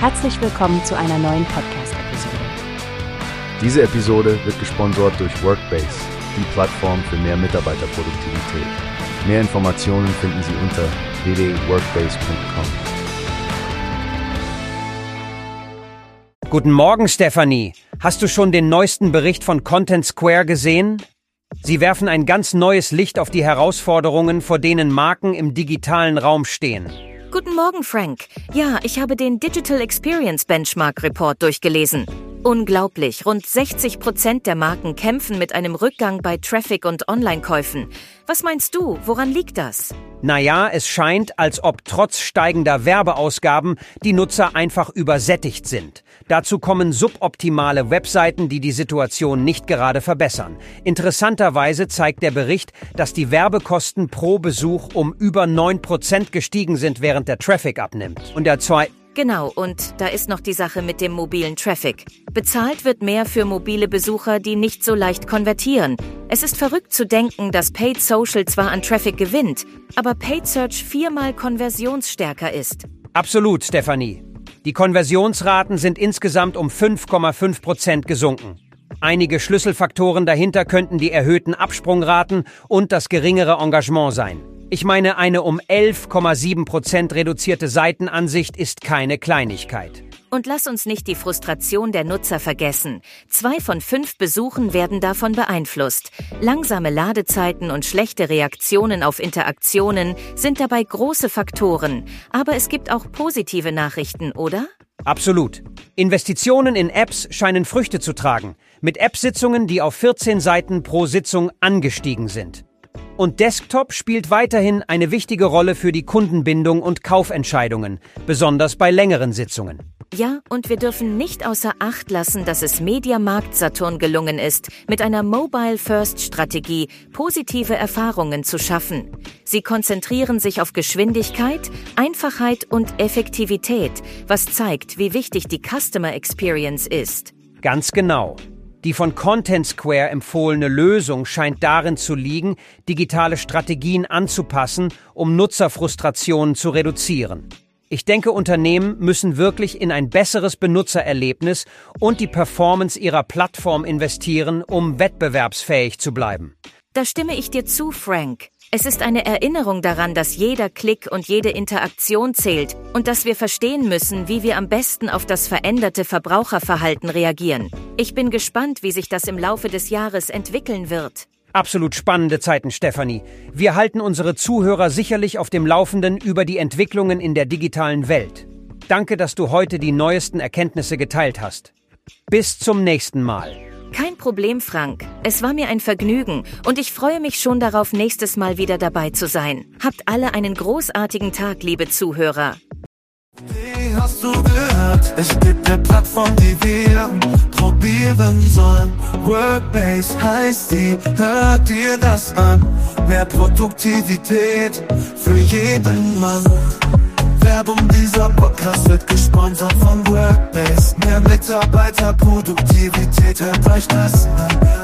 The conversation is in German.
Herzlich willkommen zu einer neuen Podcast-Episode. Diese Episode wird gesponsert durch Workbase, die Plattform für mehr Mitarbeiterproduktivität. Mehr Informationen finden Sie unter www.workbase.com. Guten Morgen, Stephanie. Hast du schon den neuesten Bericht von Content Square gesehen? Sie werfen ein ganz neues Licht auf die Herausforderungen, vor denen Marken im digitalen Raum stehen. Guten Morgen, Frank. Ja, ich habe den Digital Experience Benchmark Report durchgelesen. Unglaublich, rund 60 Prozent der Marken kämpfen mit einem Rückgang bei Traffic und Online-Käufen. Was meinst du, woran liegt das? Naja, es scheint, als ob trotz steigender Werbeausgaben die Nutzer einfach übersättigt sind. Dazu kommen suboptimale Webseiten, die die Situation nicht gerade verbessern. Interessanterweise zeigt der Bericht, dass die Werbekosten pro Besuch um über 9% gestiegen sind, während der Traffic abnimmt. Und der zwei Genau, und da ist noch die Sache mit dem mobilen Traffic. Bezahlt wird mehr für mobile Besucher, die nicht so leicht konvertieren. Es ist verrückt zu denken, dass Paid Social zwar an Traffic gewinnt, aber Paid Search viermal konversionsstärker ist. Absolut, Stephanie. Die Konversionsraten sind insgesamt um 5,5 Prozent gesunken. Einige Schlüsselfaktoren dahinter könnten die erhöhten Absprungraten und das geringere Engagement sein. Ich meine, eine um 11,7 Prozent reduzierte Seitenansicht ist keine Kleinigkeit. Und lass uns nicht die Frustration der Nutzer vergessen. Zwei von fünf Besuchen werden davon beeinflusst. Langsame Ladezeiten und schlechte Reaktionen auf Interaktionen sind dabei große Faktoren. Aber es gibt auch positive Nachrichten, oder? Absolut. Investitionen in Apps scheinen Früchte zu tragen. Mit App-Sitzungen, die auf 14 Seiten pro Sitzung angestiegen sind. Und Desktop spielt weiterhin eine wichtige Rolle für die Kundenbindung und Kaufentscheidungen, besonders bei längeren Sitzungen. Ja, und wir dürfen nicht außer Acht lassen, dass es Mediamarkt Saturn gelungen ist, mit einer Mobile-First-Strategie positive Erfahrungen zu schaffen. Sie konzentrieren sich auf Geschwindigkeit, Einfachheit und Effektivität, was zeigt, wie wichtig die Customer Experience ist. Ganz genau. Die von Content Square empfohlene Lösung scheint darin zu liegen, digitale Strategien anzupassen, um Nutzerfrustrationen zu reduzieren. Ich denke, Unternehmen müssen wirklich in ein besseres Benutzererlebnis und die Performance ihrer Plattform investieren, um wettbewerbsfähig zu bleiben. Da stimme ich dir zu, Frank. Es ist eine Erinnerung daran, dass jeder Klick und jede Interaktion zählt und dass wir verstehen müssen, wie wir am besten auf das veränderte Verbraucherverhalten reagieren. Ich bin gespannt, wie sich das im Laufe des Jahres entwickeln wird. Absolut spannende Zeiten, Stefanie. Wir halten unsere Zuhörer sicherlich auf dem Laufenden über die Entwicklungen in der digitalen Welt. Danke, dass du heute die neuesten Erkenntnisse geteilt hast. Bis zum nächsten Mal. Kein Problem, Frank. Es war mir ein Vergnügen und ich freue mich schon darauf, nächstes Mal wieder dabei zu sein. Habt alle einen großartigen Tag, liebe Zuhörer. Wie hast du gehört? Es gibt eine Plattform, die wir probieren sollen. Workbase heißt die, hört dir das an. Mehr Produktivität für jeden Mann. Werbung, dieser Podcast wird gesponsert von Workbase. Mehr Mitarbeiterproduktivität, euch das an.